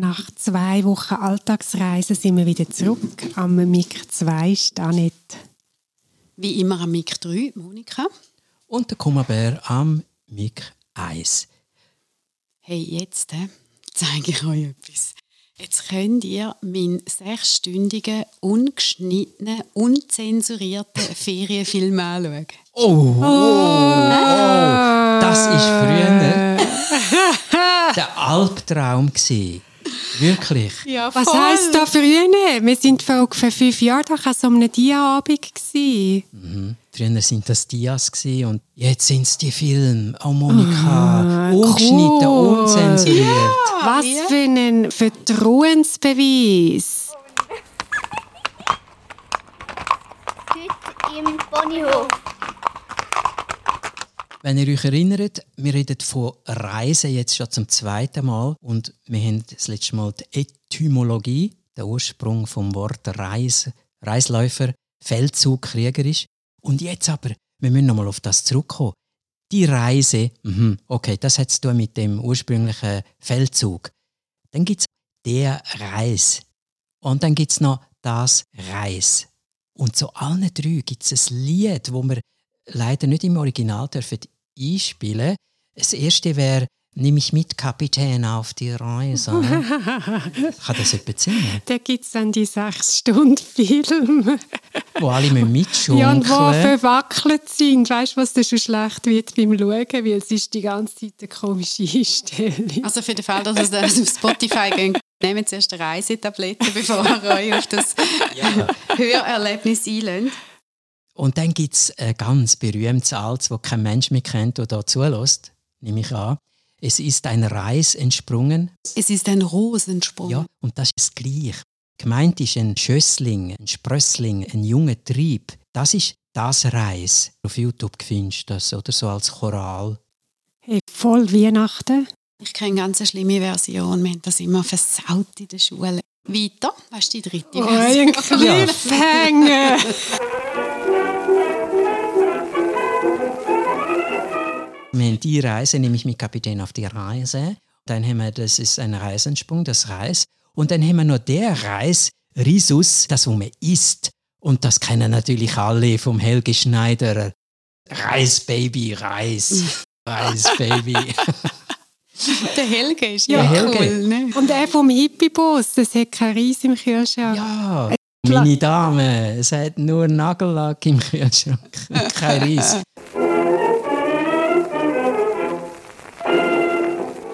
Nach zwei Wochen Alltagsreise sind wir wieder zurück am MIG 2 Stanet. Wie immer am MIG 3, Monika. Und der Kummerbär am MIG 1. Hey, jetzt äh, zeige ich euch etwas. Jetzt könnt ihr meinen sechsstündigen, ungeschnittenen, unzensurierten Ferienfilm anschauen. Oh, oh, oh, das war früher der Albtraum. Gewesen. Wirklich. Ja, Was heisst da früher? Wir sind vor ungefähr fünf Jahren da an so einem Dia-Abend. Mhm. Früher sind das Dias und jetzt sind es die Filme. Oh Monika, ah, ungeschnitten, cool. unzensuriert. Ja, Was für ein Vertrauensbeweis. Heute im Ponyhof. Wenn ihr euch erinnert, wir reden von Reisen jetzt schon zum zweiten Mal und wir haben das letzte Mal die Etymologie, der Ursprung vom Wort Reis, Reisläufer, Feldzug, kriegerisch. Und jetzt aber, wir müssen nochmal auf das zurückkommen. Die Reise, mh, okay, das hat zu tun mit dem ursprünglichen Feldzug. Dann gibt es der Reis. Und dann gibt es noch das Reis. Und zu allen drei gibt es ein Lied, wo wir leider nicht im Original dürfen einspielen. Das erste wäre Nimm mich mit, Kapitän, auf die Reise. Kann das jemand singen? Da gibt es dann die sechs Stunden Film. wo alle mitschunkeln. Ja, und wo verwackelt sind. Weißt du, was das schon schlecht wird beim Schauen? Weil es ist die ganze Zeit eine komische Einstellung. Also für den Fall, dass es auf Spotify geht, nehmt zuerst eine Reisetablette, bevor ihr euch auf das ja. Hörerlebnis einlöst. Und dann gibt es ein ganz berühmtes Alts, das kein Mensch mehr kennt, der da zulässt, nehme ich an. Es ist ein Reis entsprungen. Es ist ein Rosensprung. Ja, und das ist gleich. Gemeint ist ein Schössling, ein Sprössling, ein junger Trieb. Das ist das Reis. Auf YouTube findest du das, oder so als Choral. Hey, voll Weihnachten. Ich kenne eine ganz schlimme Version. Wir haben das immer versaut in der Schule. Weiter, was ist die dritte Version? Oh, ein Cliffhanger! die Reise, nämlich mit Kapitän auf die Reise. Dann haben wir, das ist ein Reisensprung, das Reis. Und dann haben wir noch der Reis, Risus, das wo man isst. Und das kennen natürlich alle vom Helge Schneider. Reisbaby, Reis. Reisbaby. Der Helge ist ja, ja cool. Ne? Und er vom Hippie-Boss, das hat kein Reis im Kühlschrank. Ja, meine Dame, es hat nur Nagellack im Kühlschrank, kein Reis.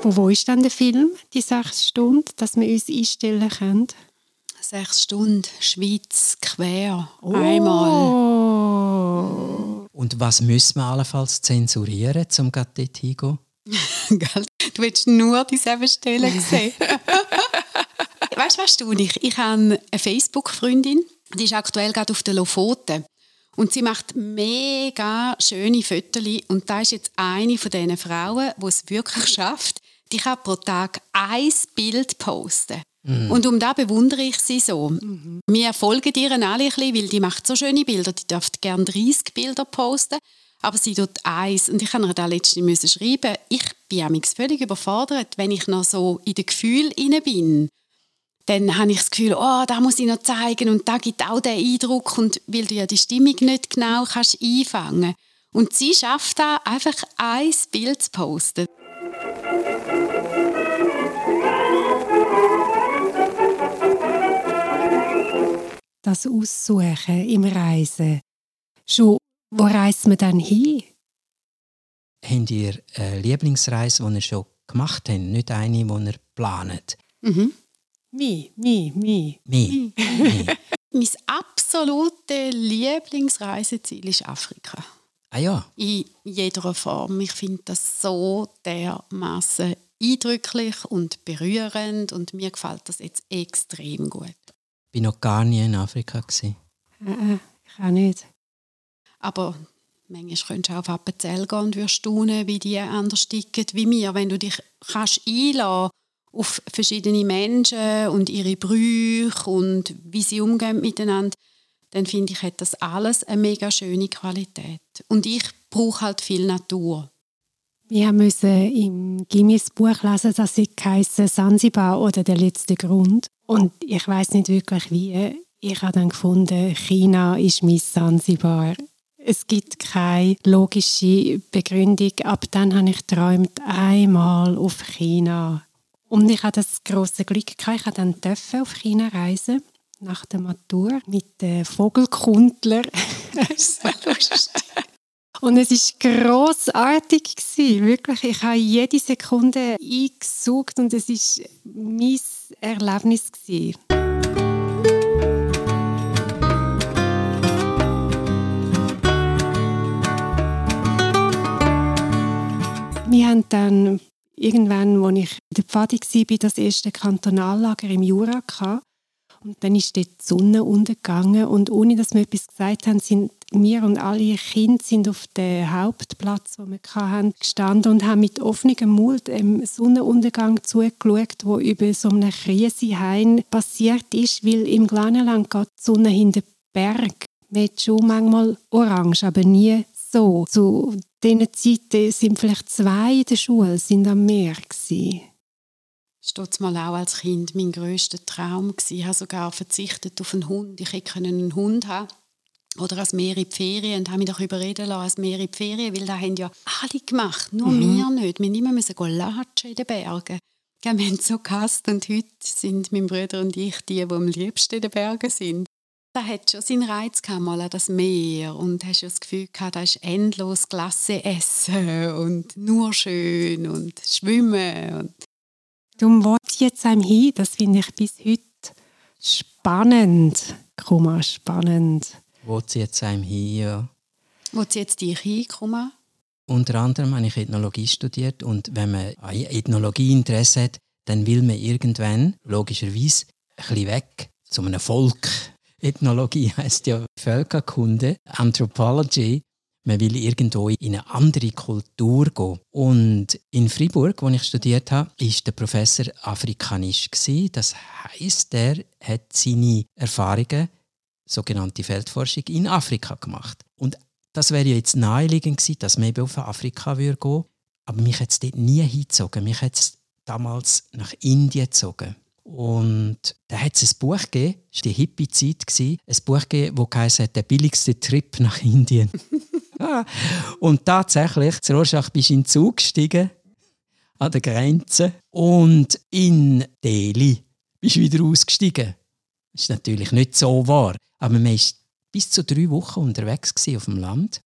Wo, wo ist dann der Film, die sechs Stunden, dass wir uns einstellen können? Sechs Stunden, Schweiz, quer, oh. einmal. Und was müssen wir allenfalls zensurieren, um dort hinzugehen? du willst nur dieselben Stellen sehen. weißt du, was du nicht? Ich habe eine Facebook-Freundin, die ist aktuell gerade auf der Lofoten. Und sie macht mega schöne Fotos. Und da ist jetzt eine von diesen Frauen, die es wirklich schafft, die kann pro Tag ein Bild posten. Mhm. Und um da bewundere ich sie so. Mhm. Wir folgen ihr alle ein bisschen, weil die macht so schöne Bilder. Die darf gerne 30 Bilder posten, aber sie tut eins. Und ich habe ihr da letztens schreiben, ich bin völlig überfordert, wenn ich noch so in den Gefühl bin. Dann habe ich das Gefühl, oh, da muss ich noch zeigen und da gibt auch den Eindruck und weil du ja die Stimmung nicht genau kannst einfangen. Und sie schafft da einfach ein Bild zu posten. Das Aussuchen im Reisen. Schon, wo reist man dann hin? Habt ihr eine Lieblingsreise, die ihr schon gemacht habt, nicht eine, die ihr plant? Mhm. Mi, mi, mi. Mi. mi. mein absolutes Lieblingsreiseziel ist Afrika. Ah ja. In jeder Form. Ich finde das so dermaßen eindrücklich und berührend und mir gefällt das jetzt extrem gut. Ich war noch gar nie in Afrika. Gewesen. Äh, ich auch nicht. Aber manchmal könntest du auf Appenzell gehen und wirst staunen, wie die anders ticken wie mir. Wenn du dich kannst einlassen auf verschiedene Menschen und ihre Brüche und wie sie umgehen miteinander, dann finde ich, hat das alles eine mega schöne Qualität. Und ich brauche halt viel Natur. Wir mussten im Gimmis Buch lesen, das heißt Sansibar oder der letzte Grund. Und ich weiß nicht wirklich wie. Ich habe dann gefunden, China ist mein Sansibar. Es gibt keine logische Begründung. Ab dann habe ich träumt einmal auf China. Und ich hatte das große Glück gehabt. Ich dann auf China reisen nach der Matur mit den Vogelkundler. Und es war grossartig. Wirklich, ich habe jede Sekunde eingesucht und es war mein Erlebnis. Gewesen. Wir haben dann irgendwann, als ich in der Pfadi war, das erste Kantonallager im Jura gehabt. Und dann ist dort die Sonne untergegangen und ohne, dass wir etwas gesagt haben, sind wir und alle Kinder sind auf dem Hauptplatz, wo wir hatten, gestanden und haben mit offenem Mund dem Sonnenuntergang zugeschaut, wo über so einem Krisenhain passiert ist, weil im Glanenland geht die Sonne hinter den Berg. Man hat schon manchmal orange, aber nie so. Zu diesen Zeiten sind vielleicht zwei in der Schule sind am Meer gewesen steht mal auch als Kind mein grösster Traum gewesen. Ich habe sogar verzichtet auf einen Hund. Ich hätte einen Hund haben oder als Meer in die Ferien und habe mich doch überreden lassen, als Meer in die Ferien, weil das haben ja alle gemacht, nur mhm. wir nicht. Wir nicht mehr latschen in den Bergen. wir haben so gehasst und heute sind mein Bruder und ich die, die am liebsten in den Bergen sind. Da hat schon seinen Reiz gehabt, mal an das Meer und hast das Gefühl gehabt, da ist endlos Glasse essen und nur schön und schwimmen. Und Darum wo zieht es einem hin? Das finde ich bis heute spannend. Kuma, spannend. Wo zieht es einem hin, ja. Wo zieht es dich hin, Kuma? Unter anderem habe ich Ethnologie studiert und wenn man an Ethnologie Interesse hat, dann will man irgendwann, logischerweise, ein bisschen weg zu einem Volk. Ethnologie heißt ja Völkerkunde, Anthropology man will irgendwo in eine andere Kultur gehen. Und in Fribourg, wo ich studiert habe, ist der Professor Afrikanisch Das heißt, der hat seine Erfahrungen, sogenannte Feldforschung, in Afrika gemacht. Und das wäre jetzt naheliegend gewesen, dass man eben auf Afrika gehen würde. Aber mich hat es dort nie hingezogen. Mich hat es damals nach Indien gezogen. Und da hat es ein Buch gegeben, das war die Hippie-Zeit, ein Buch gegeben, das heißt «Der billigste Trip nach Indien». und tatsächlich, zur Rorschach bist du in den Zug gestiegen, an der Grenze, und in Delhi bist du wieder ausgestiegen. Das ist natürlich nicht so wahr, aber man war bis zu drei Wochen unterwegs auf dem Land,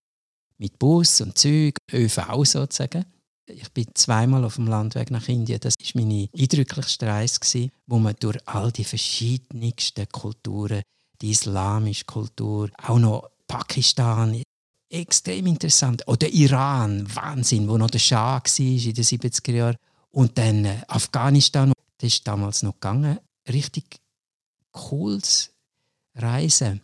mit Bus und Zug, ÖV sozusagen. Ich bin zweimal auf dem Landweg nach Indien. Das war meine eindrücklichste Reise, wo man durch all die verschiedensten Kulturen, die islamische Kultur, auch noch Pakistan, extrem interessant. Oder Iran, Wahnsinn, wo noch der Schah war in den 70er Jahren. Und dann äh, Afghanistan, das ist damals noch gegangen. Richtig cooles Reisen.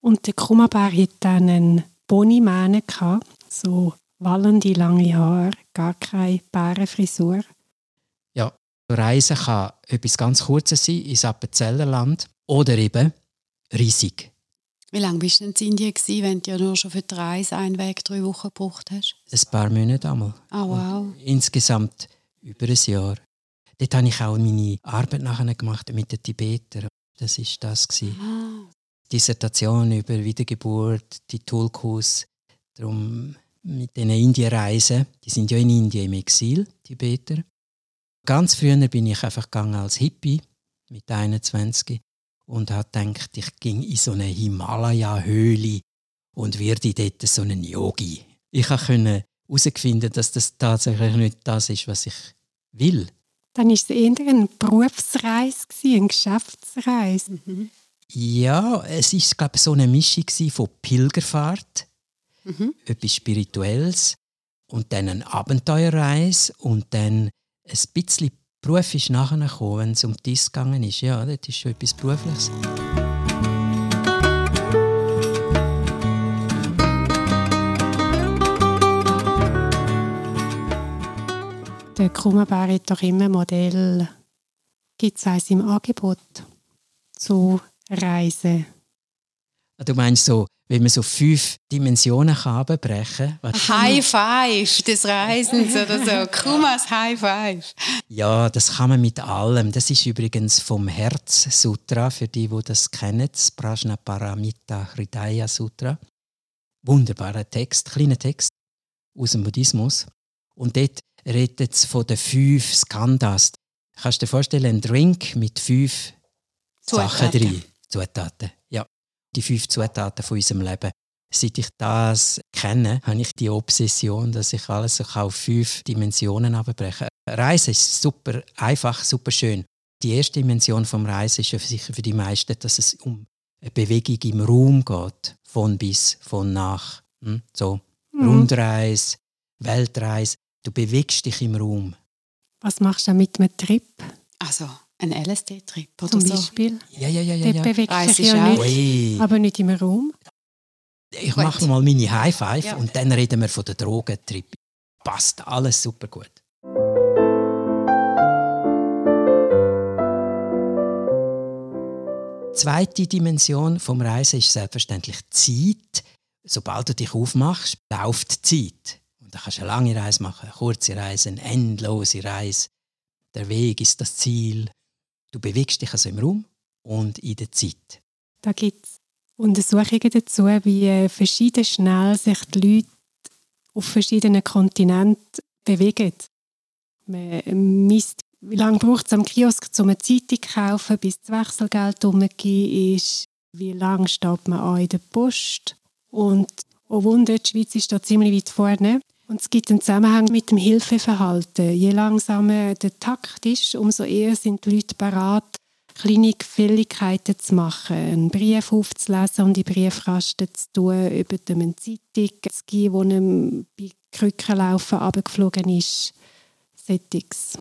Und der Kummerbär hatte dann einen Bonimähne, so wallende lange Haare, gar keine Bärenfrisur. Reisen kann etwas ganz Kurzes sein, ins Appenzellerland oder eben riesig. Wie lange bist du in Indien gewesen, wenn du ja nur schon für die Reise einen Weg drei Wochen gebraucht hast? Ein paar Monate einmal. Oh, wow. insgesamt über ein Jahr. Dort habe ich auch meine Arbeit nachher gemacht mit den Tibetern. Das war das. Ah. Dissertation über Wiedergeburt, die Tulkus. Darum mit diesen Indienreisen, die sind ja in Indien im Exil, Tibeter. Ganz früher bin ich einfach gegangen als Hippie mit 21 und habe gedacht, ich ging in so eine Himalaya-Höhle und werde dort so einen Yogi. Ich konnte herausfinden, dass das tatsächlich nicht das ist, was ich will. Dann war es eher eine Berufsreise, eine Geschäftsreise. Mhm. Ja, es war glaube ich, so eine Mischung von Pilgerfahrt, mhm. etwas Spirituelles und dann eine Abenteuerreise und dann ein bisschen Beruf ist nachher gekommen, wenn es um dies gegangen ist. Ja, das ist schon etwas Berufliches. Der Krummenbär hat doch immer Modell. Gibt es eins im Angebot? Zu Reisen. Du meinst so, wenn man so fünf Dimensionen kann abbrechen kann? High Five des Reisens oder so. Kumas High Five. Ja, das kann man mit allem. Das ist übrigens vom Herz-Sutra, für die, die das kennen, das Prajnaparamita Hridaya Sutra. Wunderbarer Text, kleiner Text aus dem Buddhismus. Und dort redet es von den fünf Skandhas. Kannst du dir vorstellen, ein Drink mit fünf Zutaten. Sachen drin? Zutaten. Die fünf Zutaten von unserem Leben. Seit ich das kenne, habe ich die Obsession, dass ich alles so auf fünf Dimensionen abbreche. Reisen ist super einfach, super schön. Die erste Dimension vom Reisen ist ja sicher für die meisten, dass es um eine Bewegung im Raum geht. Von bis, von nach. Hm? So, Mhm. Rundreise, Weltreise. Du bewegst dich im Raum. Was machst du mit einem Trip Also ein LSD-Trip oder zum so. Beispiel? Ja, ja, ja, ja. Dort ja. bewegt sich ja nicht, Ui. aber nicht im Raum. Ich Gut. mache mal meine High Five Ja. und dann reden wir von der Drogentrip. Passt alles super gut. Zweite Dimension vom Reisen ist selbstverständlich die Zeit. Sobald du dich aufmachst, läuft die Zeit. Und da kannst du eine lange Reise machen, eine kurze Reise, eine endlose Reise. Der Weg ist das Ziel. Du bewegst dich also im Raum und in der Zeit. Da gibt es Untersuchungen dazu, wie äh, verschieden schnell sich die Leute auf verschiedenen Kontinenten bewegen. Man misst, wie lange braucht es am Kiosk, um eine Zeitung zu kaufen, bis das Wechselgeld umgegeben ist. Wie lange steht man an in der Post. Und oh Wunder, die Schweiz ist da ziemlich weit vorne. Und es gibt einen Zusammenhang mit dem Hilfeverhalten. Je langsamer der Takt ist, umso eher sind die Leute bereit, kleine Gefälligkeiten zu machen, einen Brief aufzulesen und in den Briefkasten zu tun, über eine Zeitung gehen, wo einem bei Krückenlaufen runtergeflogen ist. Settings.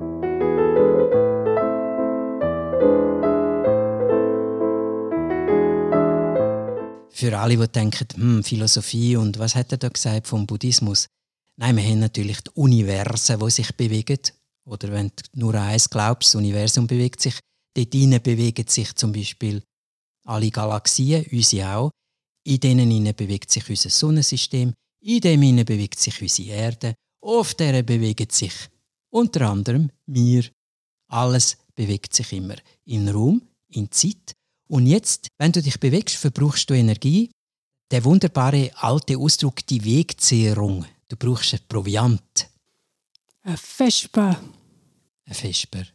Für alle, die denken, hm, Philosophie und was hat er da gesagt vom Buddhismus? Nein, wir haben natürlich die Universen, die sich bewegen. Oder wenn du nur an eins glaubst, das Universum bewegt sich. Dort hinein bewegen sich zum Beispiel alle Galaxien, unsere auch. In denen hinein bewegt sich unser Sonnensystem. In dem hinein bewegt sich unsere Erde. Auf der bewegen sich unter anderem wir. Alles bewegt sich immer in Raum, in Zeit. Und jetzt, wenn du dich bewegst, verbrauchst du Energie. Der wunderbare alte Ausdruck, die Wegzehrung. Du brauchst ein Proviant, Ein Vespa. ein Vesper.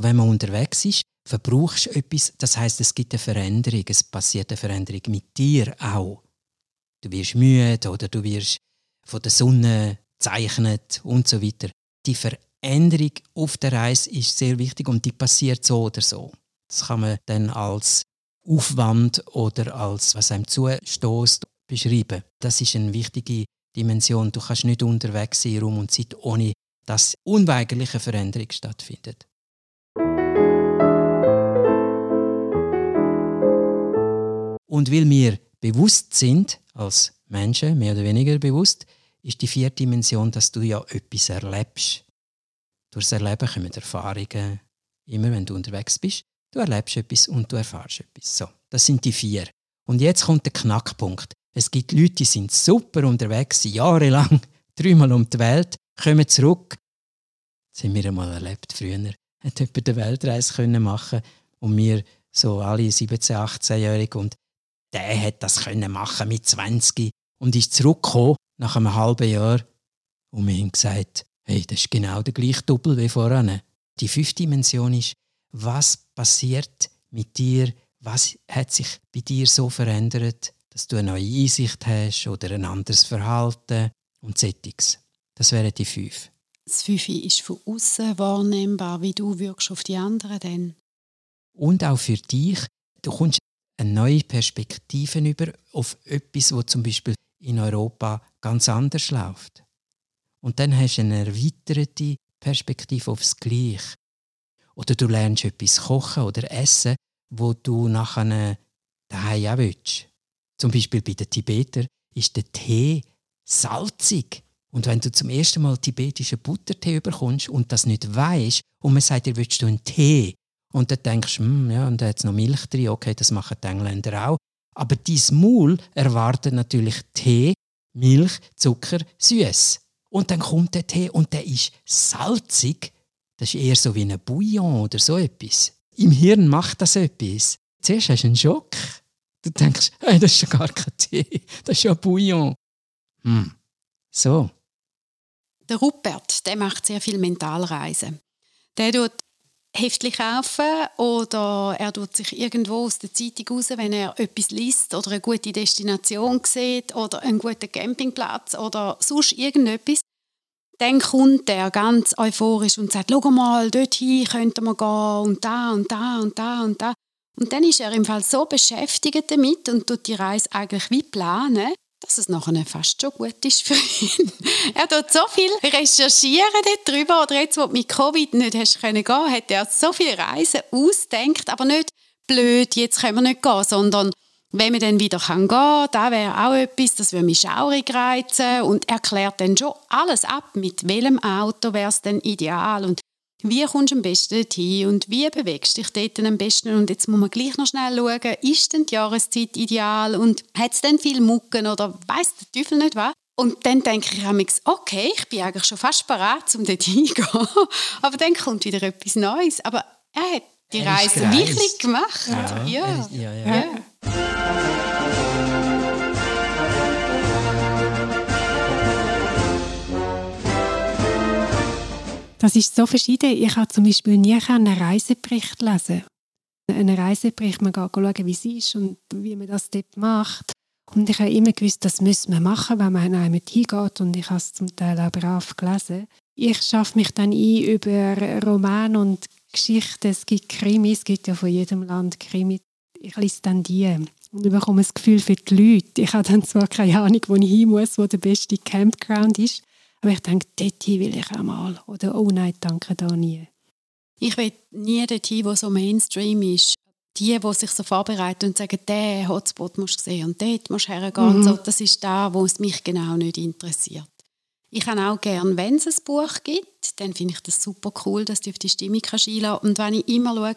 Wenn man unterwegs ist, verbrauchst du etwas, das heißt, es gibt eine Veränderung, es passiert eine Veränderung mit dir auch. Du wirst müde oder du wirst von der Sonne gezeichnet und so weiter. Die Veränderung auf der Reise ist sehr wichtig und die passiert so oder so. Das kann man dann als Aufwand oder als was einem zustoßt beschreiben. Das ist eine wichtige Dimension. Du kannst nicht unterwegs sein, Raum und Zeit, ohne dass unweigerliche Veränderung stattfindet. Und weil wir bewusst sind, als Menschen, mehr oder weniger bewusst, ist die vierte Dimension, dass du ja etwas erlebst. Durchs Erleben kommen Erfahrungen. Immer wenn du unterwegs bist, du erlebst etwas und du erfährst etwas. So, das sind die vier. Und jetzt kommt der Knackpunkt. Es gibt Leute, die sind super unterwegs, sind jahrelang, dreimal um die Welt, kommen zurück. Das haben wir einmal erlebt früher. Hat jemand eine Weltreise machen und wir so alle 17, 18-Jährige und der hat das können machen mit 20 und ist zurückgekommen nach einem halben Jahr und wir haben gesagt, hey, das ist genau der gleiche Doppel wie voran. Die fünfte Dimension ist, was passiert mit dir, was hat sich bei dir so verändert, dass du eine neue Einsicht hast oder ein anderes Verhalten und Settings. Das wären die fünf. Das Fünfe ist von außen wahrnehmbar, wie du wirkst auf die anderen dann. Und auch für dich, du kommst eine neue Perspektive über auf etwas, wo zum Beispiel in Europa ganz anders läuft. Und dann hast du eine erweiterte Perspektive aufs Gleiche. Oder du lernst etwas kochen oder essen, wo du nachher daheim auch willst. Zum Beispiel bei den Tibeter ist der Tee salzig. Und wenn du zum ersten Mal tibetischen Buttertee bekommst und das nicht weißt und man sagt dir, willst du einen Tee? Und dann denkst du, hm, ja, und da hat noch Milch drin, okay, das machen die Engländer auch. Aber dein Maul erwartet natürlich Tee, Milch, Zucker, süß. Und dann kommt der Tee und der ist salzig. Das ist eher so wie ein Bouillon oder so etwas. Im Hirn macht das etwas. Zuerst hast du einen Schock. Du denkst, hey, das ist ja gar kein Tee, das ist ja Bouillon. Hm. So. Der Rupert, der macht sehr viel Mentalreisen. Der tut Heftchen kaufen oder er tut sich irgendwo aus der Zeitung raus, wenn er etwas liest oder eine gute Destination sieht oder einen guten Campingplatz oder sonst irgendetwas. Dann kommt er ganz euphorisch und sagt, schau mal, dorthin könnten wir gehen und da und da und da und da. Und dann ist er im Fall so beschäftigt damit und tut die Reise eigentlich wie planen, dass es nachher fast schon gut ist für ihn. er tut so viel recherchieren darüber, oder jetzt, wo du mit Covid nicht hast können gehen, hat er so viele Reisen ausdenkt, aber nicht blöd, jetzt können wir nicht gehen, sondern wenn man dann wieder gehen kann, da wäre auch etwas, das würde mich schaurig reizen und erklärt dann schon alles ab, mit welchem Auto wäre es denn ideal und wie kommst du am besten dorthin und wie bewegst du dich dort am besten? Und jetzt muss man gleich noch schnell schauen, ist denn die Jahreszeit ideal und hat es denn viel Mucken oder weiss der Teufel nicht was? Und dann denke ich mir, okay, ich bin eigentlich schon fast bereit, um dort hinzugehen. Aber dann kommt wieder etwas Neues. Aber er hat die er Reise wirklich gemacht. Ja. ja. ja, ja. ja. Das ist so verschieden. Ich habe zum Beispiel nie einen Reisebericht lesen. Einen Reisebericht, man geht schauen, wie es ist und wie man das dort macht. Und ich habe immer gewusst, das müssen wir machen, wenn man einmal hingeht. Und ich habe es zum Teil auch brav gelesen. Ich schaffe mich dann ein über Roman und Geschichten. Es gibt Krimis, es gibt ja von jedem Land Krimis. Ich lese dann die und bekomme ein Gefühl für die Leute. Ich habe dann zwar keine Ahnung, wo ich hin muss, wo der beste Campground ist. Aber ich denke, dorthin will ich auch mal. Oder, oh nein, danke, da nie. Ich will nie dorthin, wo so Mainstream ist. Die, die sich so vorbereiten und sagen, der Hotspot musst du sehen und dort musst du hergehen. Mhm. So, das ist da, wo es mich genau nicht interessiert. Ich habe auch gerne, wenn es ein Buch gibt, dann finde ich das super cool, dass du auf die Stimmung kannst einlassen Und wenn ich immer schaue,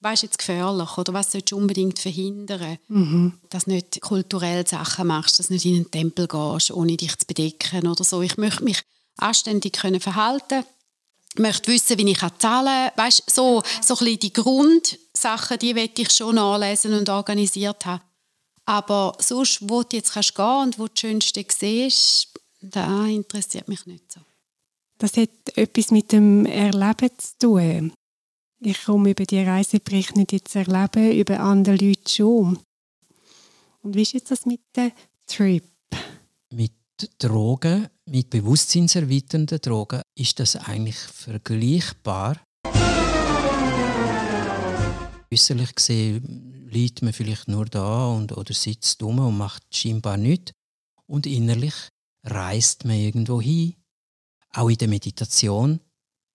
was ist jetzt gefährlich oder was sollst du unbedingt verhindern, mhm. dass du nicht kulturell Sachen machst, dass du nicht in einen Tempel gehst, ohne dich zu bedecken oder so. Ich möchte mich anständig können verhalten ich möchte wissen, wie ich zahlen kann. Weißt, so, so ein bisschen die Grundsachen, die will ich schon nachlesen und organisiert haben. Aber sonst, wo du jetzt kannst gehen und wo du das Schönste siehst, das interessiert mich nicht so. Das hat etwas mit dem Erleben zu tun. Ich komme über die Reiseberichte nicht jetzt erleben, über andere Leute schon. Und wie ist jetzt das mit dem Trip? Mit Drogen, mit bewusstseinserweiternden Drogen, ist das eigentlich vergleichbar. Äußerlich gesehen liegt man vielleicht nur da und, oder sitzt dumm und macht scheinbar nichts. Und innerlich reist man irgendwo hin. Auch in der Meditation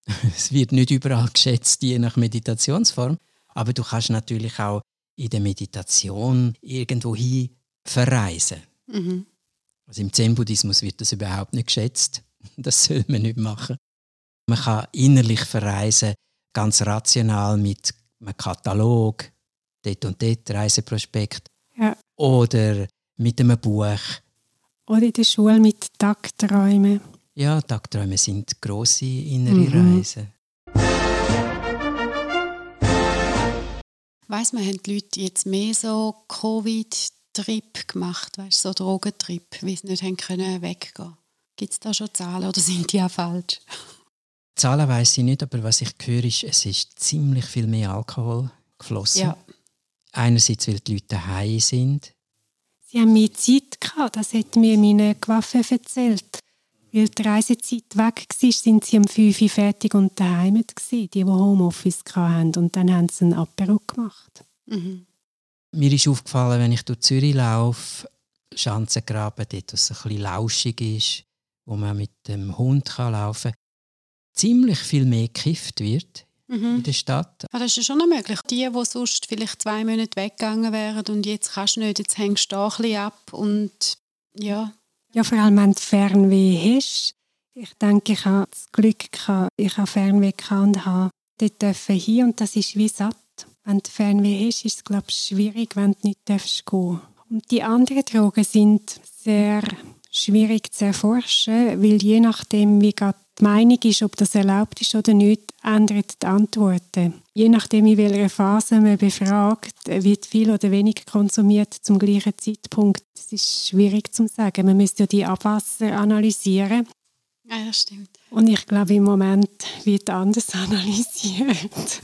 es wird nicht überall geschätzt, je nach Meditationsform. Aber du kannst natürlich auch in der Meditation irgendwo hin verreisen. Mhm. Also Im Zen-Buddhismus wird das überhaupt nicht geschätzt. Das soll man nicht machen. Man kann innerlich verreisen, ganz rational mit einem Katalog, dort und dort, Reiseprospekt. Ja. Oder mit einem Buch. Oder in der Schule mit Tagträumen. Ja, Tagträume sind grosse innere mhm. Reisen. Weiss man, haben die Leute jetzt mehr so Covid-Trip gemacht, weißt, so Drogentrip, weil sie nicht haben können weggehen Gibt es da schon Zahlen oder sind die auch falsch? Zahlen weiß ich nicht, aber was ich höre, ist, es ist ziemlich viel mehr Alkohol geflossen. Ja. Einerseits, weil die Leute daheim sind. Sie haben mehr Zeit gehabt, das hat mir meine Waffe erzählt. Weil die Reisezeit weg war, sind sie um 5 Uhr fertig und daheim die, die Homeoffice hatten. Und dann haben sie einen Apero gemacht. Mhm. Mir ist aufgefallen, wenn ich durch Zürich laufe, Schanzengraben, dort, wo es ein bisschen lauschig ist, wo man mit dem Hund kann laufen kann, ziemlich viel mehr gekifft wird mhm. in der Stadt. Ja, das ist schon noch möglich. Die, die sonst vielleicht zwei Monate weggegangen wären und jetzt kannst du nicht, jetzt hängst du da ein bisschen ab und ja, ja, vor allem, wenn du Fernweh hast. Ich denke, ich habe das Glück gehabt, ich habe Fernweh gehabt und habe dort dürfen hin und das ist wie satt. Wenn du Fernweh hast, ist es, glaube ich, schwierig, wenn du nicht darfst gehen Und die anderen Drogen sind sehr schwierig zu erforschen, weil je nachdem, wie gerade die Meinung ist, ob das erlaubt ist oder nicht, ändert die Antworten. Je nachdem, in welcher Phase man befragt, wird viel oder wenig konsumiert zum gleichen Zeitpunkt. Das ist schwierig zu sagen. Man müsste ja die Abwasser analysieren. Ja, das stimmt. Und ich glaube, im Moment wird anders analysiert.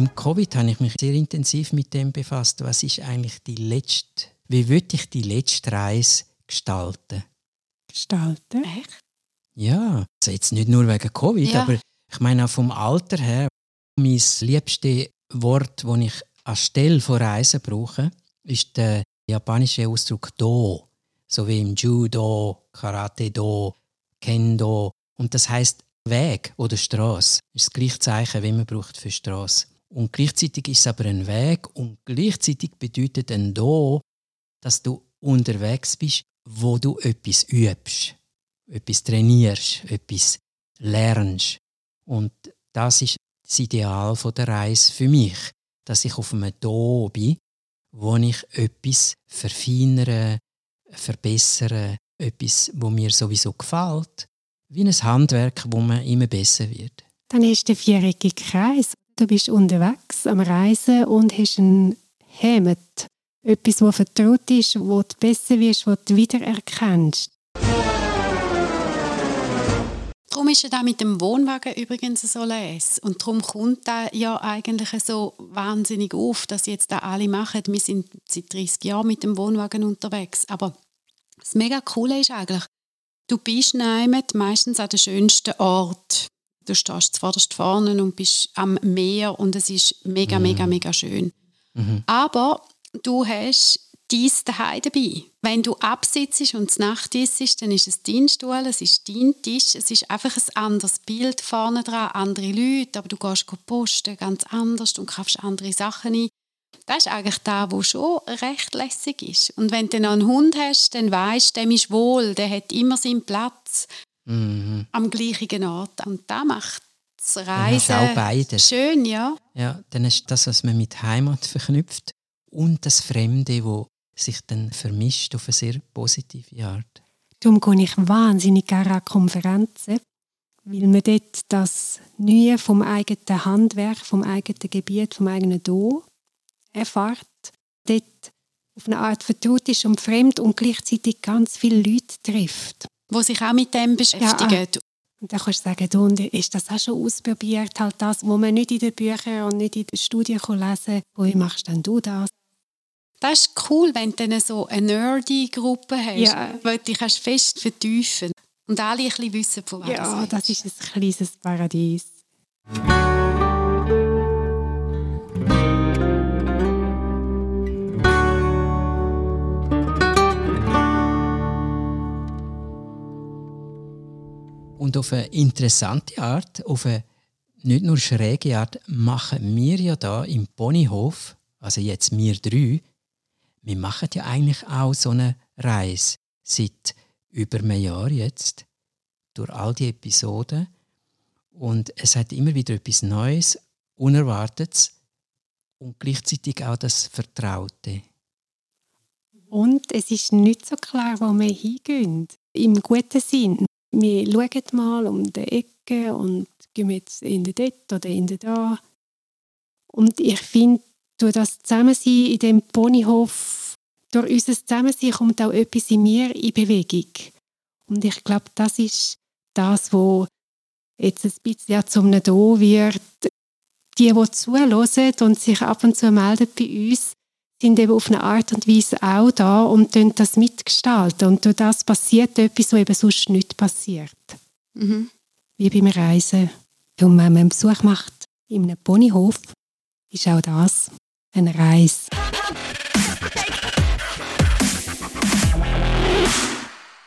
Im Covid habe ich mich sehr intensiv mit dem befasst. Was ist eigentlich die letzte, wie würde ich die letzte Reise gestalten? Gestalten? Echt? Ja, also jetzt nicht nur wegen Covid, Ja. aber ich meine auch vom Alter her. Mein liebstes Wort, das ich anstelle von Reisen brauche, ist der japanische Ausdruck Do. So wie im Judo, Karate Do, Kendo. Und das heißt Weg oder Straße. Ist das gleiche Zeichen, wie man braucht für Straße. Und gleichzeitig ist es aber ein Weg und gleichzeitig bedeutet ein Do, dass du unterwegs bist, wo du etwas übst, etwas trainierst, etwas lernst. Und das ist das Ideal der Reise für mich, dass ich auf einem Do bin, wo ich etwas verfeinere, verbessere, etwas, wo mir sowieso gefällt, wie ein Handwerk, wo man immer besser wird. Dann hast du den vierjährigen Kreis. Du bist unterwegs am Reisen und hast einen Heimat. Etwas, das vertraut ist, wo du besser wirst, wo du wiedererkennst. Darum ist ja da mit dem Wohnwagen übrigens so les. Und darum kommt da ja eigentlich so wahnsinnig auf, dass jetzt da alle machen. Wir sind seit 30 Jahren mit dem Wohnwagen unterwegs. Aber das mega Coole ist eigentlich, du bist meistens an dem schönsten Ort. Du stehst zuvorderst vorne und bist am Meer und es ist mega, mega, mega schön. Mhm. Aber du hast dies daheim dabei. Wenn du absitzt und Nacht ist, dann ist es dein Stuhl, es ist dein Tisch, es ist einfach ein anderes Bild vorne dran, andere Leute, aber du gehst posten ganz anders und kaufst andere Sachen ein. Das ist eigentlich da, wo schon recht lässig ist. Und wenn du noch einen Hund hast, dann weißt du, dem ist wohl, der hat immer seinen Platz Mhm. am gleichen Ort. Und da macht das Reisen auch beides. schön, ja. Ja, dann ist das, was man mit Heimat verknüpft und das Fremde, wo sich dann vermischt auf eine sehr positive Art. Darum gehe ich wahnsinnig gerne an Konferenzen, weil man dort das Neue vom eigenen Handwerk, vom eigenen Gebiet, vom eigenen Do erfährt. Dort auf eine Art vertraut ist und fremd und gleichzeitig ganz viele Leute trifft. Wo sich auch mit dem beschäftigen. Und dann kannst du sagen, du, und ist das auch schon ausprobiert, halt das, wo man nicht in den Büchern und nicht in den Studien lesen kann. Wie machst denn du das? Das ist cool, wenn du dann so eine nerdy Gruppe hast, Ja. weil du dich kannst fest vertiefen und alle ein bisschen wissen, von was Ja, das ist ein kleines Paradies. Und auf eine interessante Art, auf eine nicht nur schräge Art, machen wir ja da im Ponyhof, also jetzt wir drei, wir machen ja eigentlich auch so eine Reise seit über einem Jahr jetzt, durch all die Episoden. Und es hat immer wieder etwas Neues, Unerwartetes und gleichzeitig auch das Vertraute. Und es ist nicht so klar, wo wir hingehen. Im guten Sinn. Wir schauen mal um die Ecke und gehen jetzt in den dort oder in den da. Und ich finde, durch das Zusammensein in dem Ponyhof, durch unser Zusammensein kommt auch etwas in mir in Bewegung. Und ich glaube, das ist das, was jetzt ein bisschen zum Da wird. Die, die zuhören und sich ab und zu melden bei uns, sind eben auf eine Art und Weise auch da und das mitgestalten. Und durch das passiert etwas, was eben sonst nicht passiert. Mhm. Wie beim Reisen. Und wenn man einen Besuch macht in einem Ponyhof, ist auch das eine Reise.